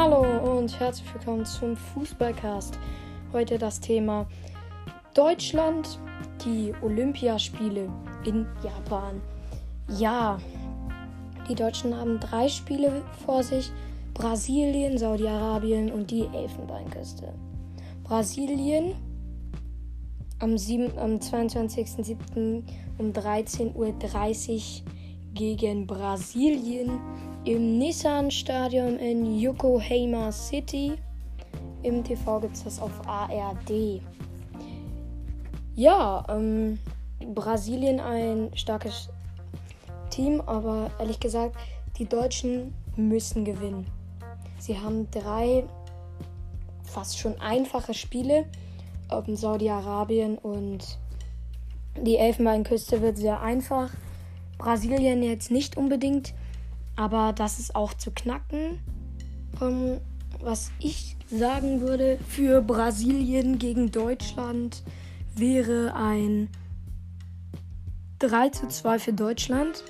Hallo und herzlich willkommen zum Fußballcast. Heute das Thema Deutschland, die Olympiaspiele in Japan. Ja, die Deutschen haben drei Spiele vor sich: Brasilien, Saudi-Arabien und die Elfenbeinküste. Brasilien am, am 22.07. um 13.30 Uhr gegen Brasilien im Nissan-Stadion in Yokohama City. Im TV gibt es das auf ARD. Ja, ähm, Brasilien ein starkes Team, aber ehrlich gesagt, die Deutschen müssen gewinnen. Sie haben drei fast schon einfache Spiele. Um Saudi-Arabien und die Elfenbeinküste wird sehr einfach. Brasilien jetzt nicht unbedingt, aber das ist auch zu knacken. Ähm, was ich sagen würde für Brasilien gegen Deutschland wäre ein 3 zu 2 für Deutschland.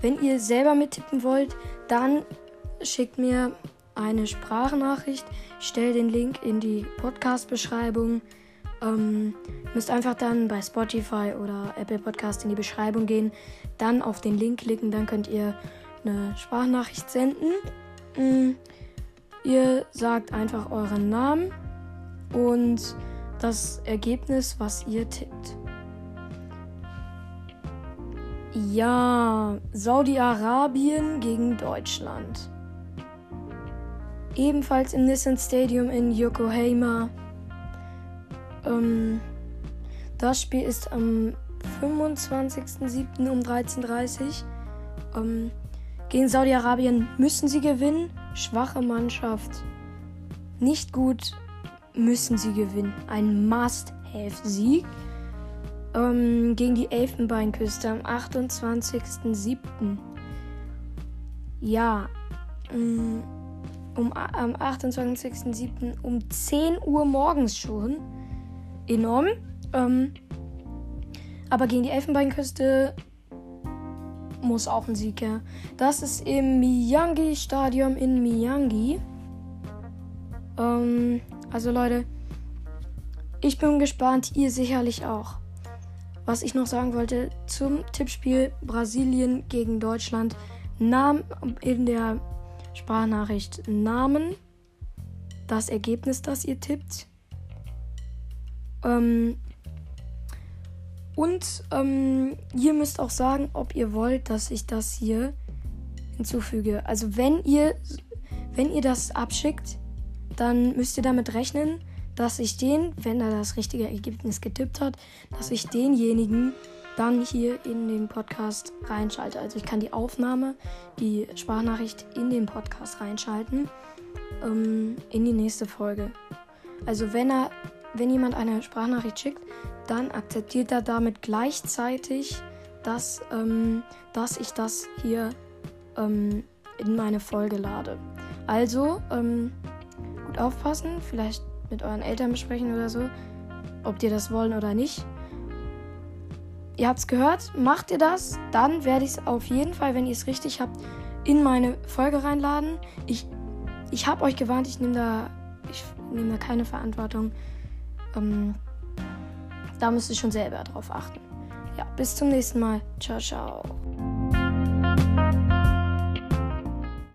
Wenn ihr selber mittippen wollt, dann schickt mir eine Sprachnachricht. Ich stelle den Link in die Podcast-Beschreibung. Ähm, müsst einfach dann bei Spotify oder Apple Podcast in die Beschreibung gehen, dann auf den Link klicken, dann könnt ihr eine Sprachnachricht senden. Ähm, ihr sagt einfach euren Namen und das Ergebnis, was ihr tippt. Ja, Saudi-Arabien gegen Deutschland. Ebenfalls im Nissan Stadium in Yokohama. Ähm, das Spiel ist am 25.07. um 13.30 Uhr. Ähm, gegen Saudi-Arabien müssen sie gewinnen. Schwache Mannschaft. Nicht gut, müssen sie gewinnen. Ein Must-Have-Sieg. Ähm, gegen die Elfenbeinküste am 28.07. Ja. Ähm, um, am 28.07. um 10 Uhr morgens schon. Enorm. Ähm, aber gegen die Elfenbeinküste muss auch ein Sieg her. Das ist im Miyangi Stadion in Miyangi. Ähm, also Leute, ich bin gespannt, ihr sicherlich auch. Was ich noch sagen wollte zum Tippspiel Brasilien gegen Deutschland, nahm in der Sprachnachricht Namen, das Ergebnis, das ihr tippt. Ähm, und ähm, ihr müsst auch sagen, ob ihr wollt, dass ich das hier hinzufüge. Also wenn ihr, wenn ihr das abschickt, dann müsst ihr damit rechnen, dass ich den, wenn er das richtige Ergebnis getippt hat, dass ich denjenigen dann hier in den Podcast reinschalte. Also ich kann die Aufnahme, die Sprachnachricht in den Podcast reinschalten, ähm, in die nächste Folge. Also wenn er, wenn jemand eine Sprachnachricht schickt, dann akzeptiert er damit gleichzeitig, dass, ähm, dass ich das hier ähm, in meine Folge lade. Also ähm, gut aufpassen, vielleicht mit euren Eltern besprechen oder so, ob die das wollen oder nicht. Ihr habt es gehört, macht ihr das, dann werde ich es auf jeden Fall, wenn ihr es richtig habt, in meine Folge reinladen. Ich, ich habe euch gewarnt, ich nehme da, ich nehme da keine Verantwortung. Ähm, da müsst ihr schon selber drauf achten. Ja, bis zum nächsten Mal. Ciao, ciao.